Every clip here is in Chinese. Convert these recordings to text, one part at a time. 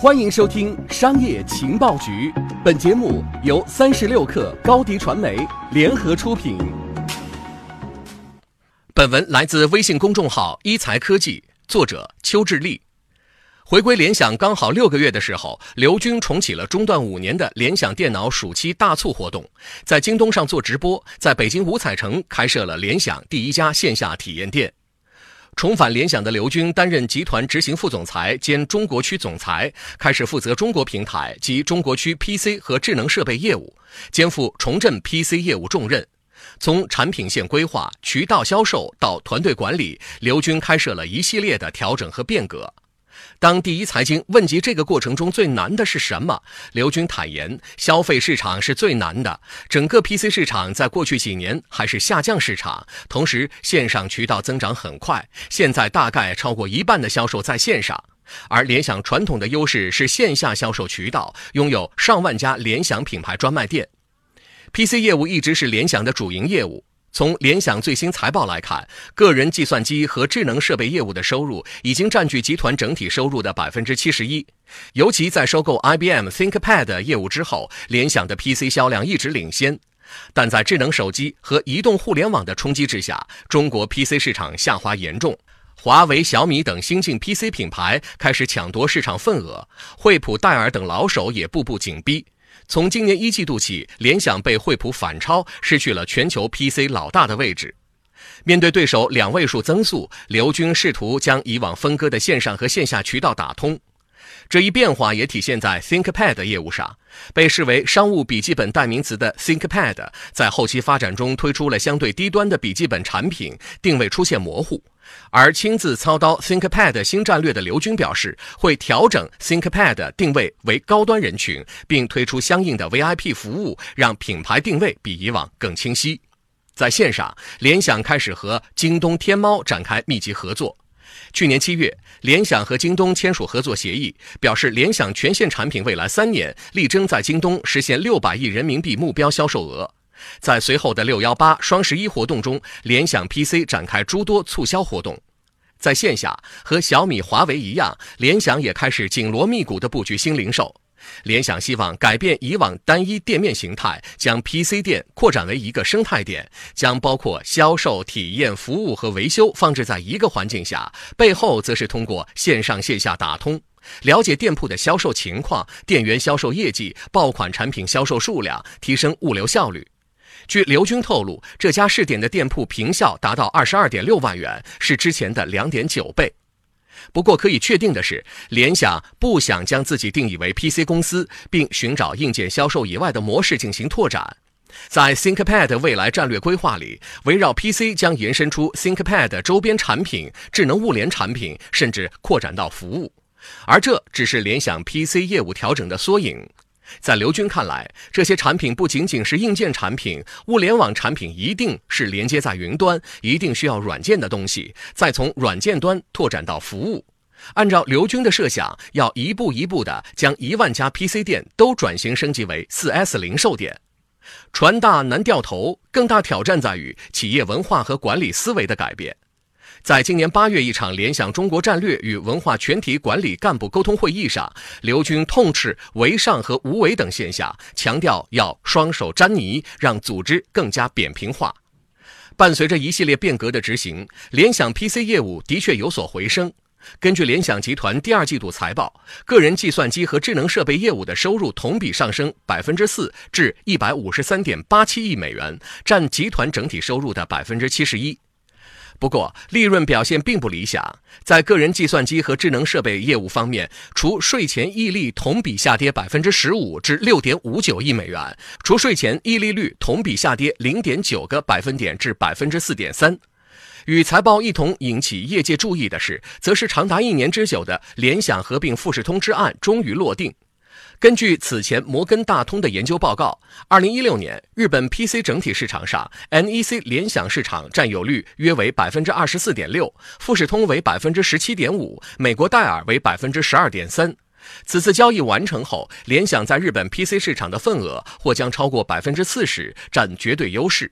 欢迎收听《商业情报局》，本节目由三十六克高低传媒联合出品。本文来自微信公众号“一财科技”，作者邱志立。回归联想刚好六个月的时候，刘军重启了中断五年的联想电脑暑期大促活动，在京东上做直播，在北京五彩城开设了联想第一家线下体验店。重返联想的刘军担任集团执行副总裁兼中国区总裁，开始负责中国平台及中国区 PC 和智能设备业务，肩负重振 PC 业务重任。从产品线规划、渠道销售到团队管理，刘军开设了一系列的调整和变革。当第一财经问及这个过程中最难的是什么，刘军坦言，消费市场是最难的。整个 PC 市场在过去几年还是下降市场，同时线上渠道增长很快，现在大概超过一半的销售在线上。而联想传统的优势是线下销售渠道，拥有上万家联想品牌专卖店，PC 业务一直是联想的主营业务。从联想最新财报来看，个人计算机和智能设备业务的收入已经占据集团整体收入的百分之七十一。尤其在收购 IBM ThinkPad 业务之后，联想的 PC 销量一直领先。但在智能手机和移动互联网的冲击之下，中国 PC 市场下滑严重。华为、小米等新晋 PC 品牌开始抢夺市场份额，惠普、戴尔等老手也步步紧逼。从今年一季度起，联想被惠普反超，失去了全球 PC 老大的位置。面对对手两位数增速，刘军试图将以往分割的线上和线下渠道打通。这一变化也体现在 ThinkPad 业务上。被视为商务笔记本代名词的 ThinkPad，在后期发展中推出了相对低端的笔记本产品，定位出现模糊。而亲自操刀 ThinkPad 新战略的刘军表示，会调整 ThinkPad 定位为高端人群，并推出相应的 VIP 服务，让品牌定位比以往更清晰。在线上，联想开始和京东、天猫展开密集合作。去年七月，联想和京东签署合作协议，表示联想全线产品未来三年力争在京东实现六百亿人民币目标销售额。在随后的六幺八、双十一活动中，联想 PC 展开诸多促销活动。在线下，和小米、华为一样，联想也开始紧锣密鼓地布局新零售。联想希望改变以往单一店面形态，将 PC 店扩展为一个生态店，将包括销售、体验、服务和维修放置在一个环境下，背后则是通过线上线下打通。了解店铺的销售情况、店员销售业绩、爆款产品销售数量，提升物流效率。据刘军透露，这家试点的店铺平效达到二十二点六万元，是之前的两点九倍。不过可以确定的是，联想不想将自己定义为 PC 公司，并寻找硬件销售以外的模式进行拓展。在 ThinkPad 未来战略规划里，围绕 PC 将延伸出 ThinkPad 周边产品、智能物联产品，甚至扩展到服务。而这只是联想 PC 业务调整的缩影。在刘军看来，这些产品不仅仅是硬件产品，物联网产品一定是连接在云端，一定需要软件的东西，再从软件端拓展到服务。按照刘军的设想，要一步一步的将一万家 PC 店都转型升级为 4S 零售店。船大难掉头，更大挑战在于企业文化和管理思维的改变。在今年八月一场联想中国战略与文化全体管理干部沟通会议上，刘军痛斥为上和无为等现象，强调要双手沾泥，让组织更加扁平化。伴随着一系列变革的执行，联想 PC 业务的确有所回升。根据联想集团第二季度财报，个人计算机和智能设备业务的收入同比上升百分之四，至一百五十三点八七亿美元，占集团整体收入的百分之七十一。不过，利润表现并不理想。在个人计算机和智能设备业务方面，除税前溢利同比下跌百分之十五至六点五九亿美元，除税前溢利率同比下跌零点九个百分点至百分之四点三。与财报一同引起业界注意的是，则是长达一年之久的联想合并富士通之案终于落定。根据此前摩根大通的研究报告，二零一六年日本 PC 整体市场上，NEC 联想市场占有率约为百分之二十四点六，富士通为百分之十七点五，美国戴尔为百分之十二点三。此次交易完成后，联想在日本 PC 市场的份额或将超过百分之四十，占绝对优势。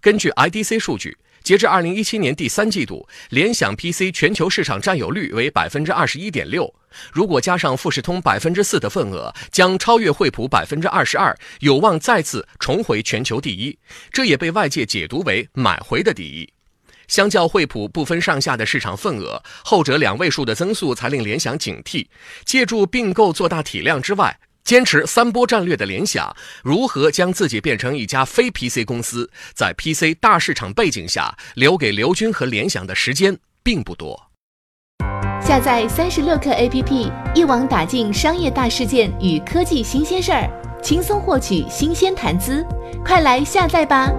根据 IDC 数据。截至二零一七年第三季度，联想 PC 全球市场占有率为百分之二十一点六。如果加上富士通百分之四的份额，将超越惠普百分之二十二，有望再次重回全球第一。这也被外界解读为买回的第一。相较惠普不分上下的市场份额，后者两位数的增速才令联想警惕。借助并购做大体量之外，坚持三波战略的联想，如何将自己变成一家非 PC 公司？在 PC 大市场背景下，留给刘军和联想的时间并不多。下载三十六课 APP，一网打尽商业大事件与科技新鲜事儿，轻松获取新鲜谈资。快来下载吧！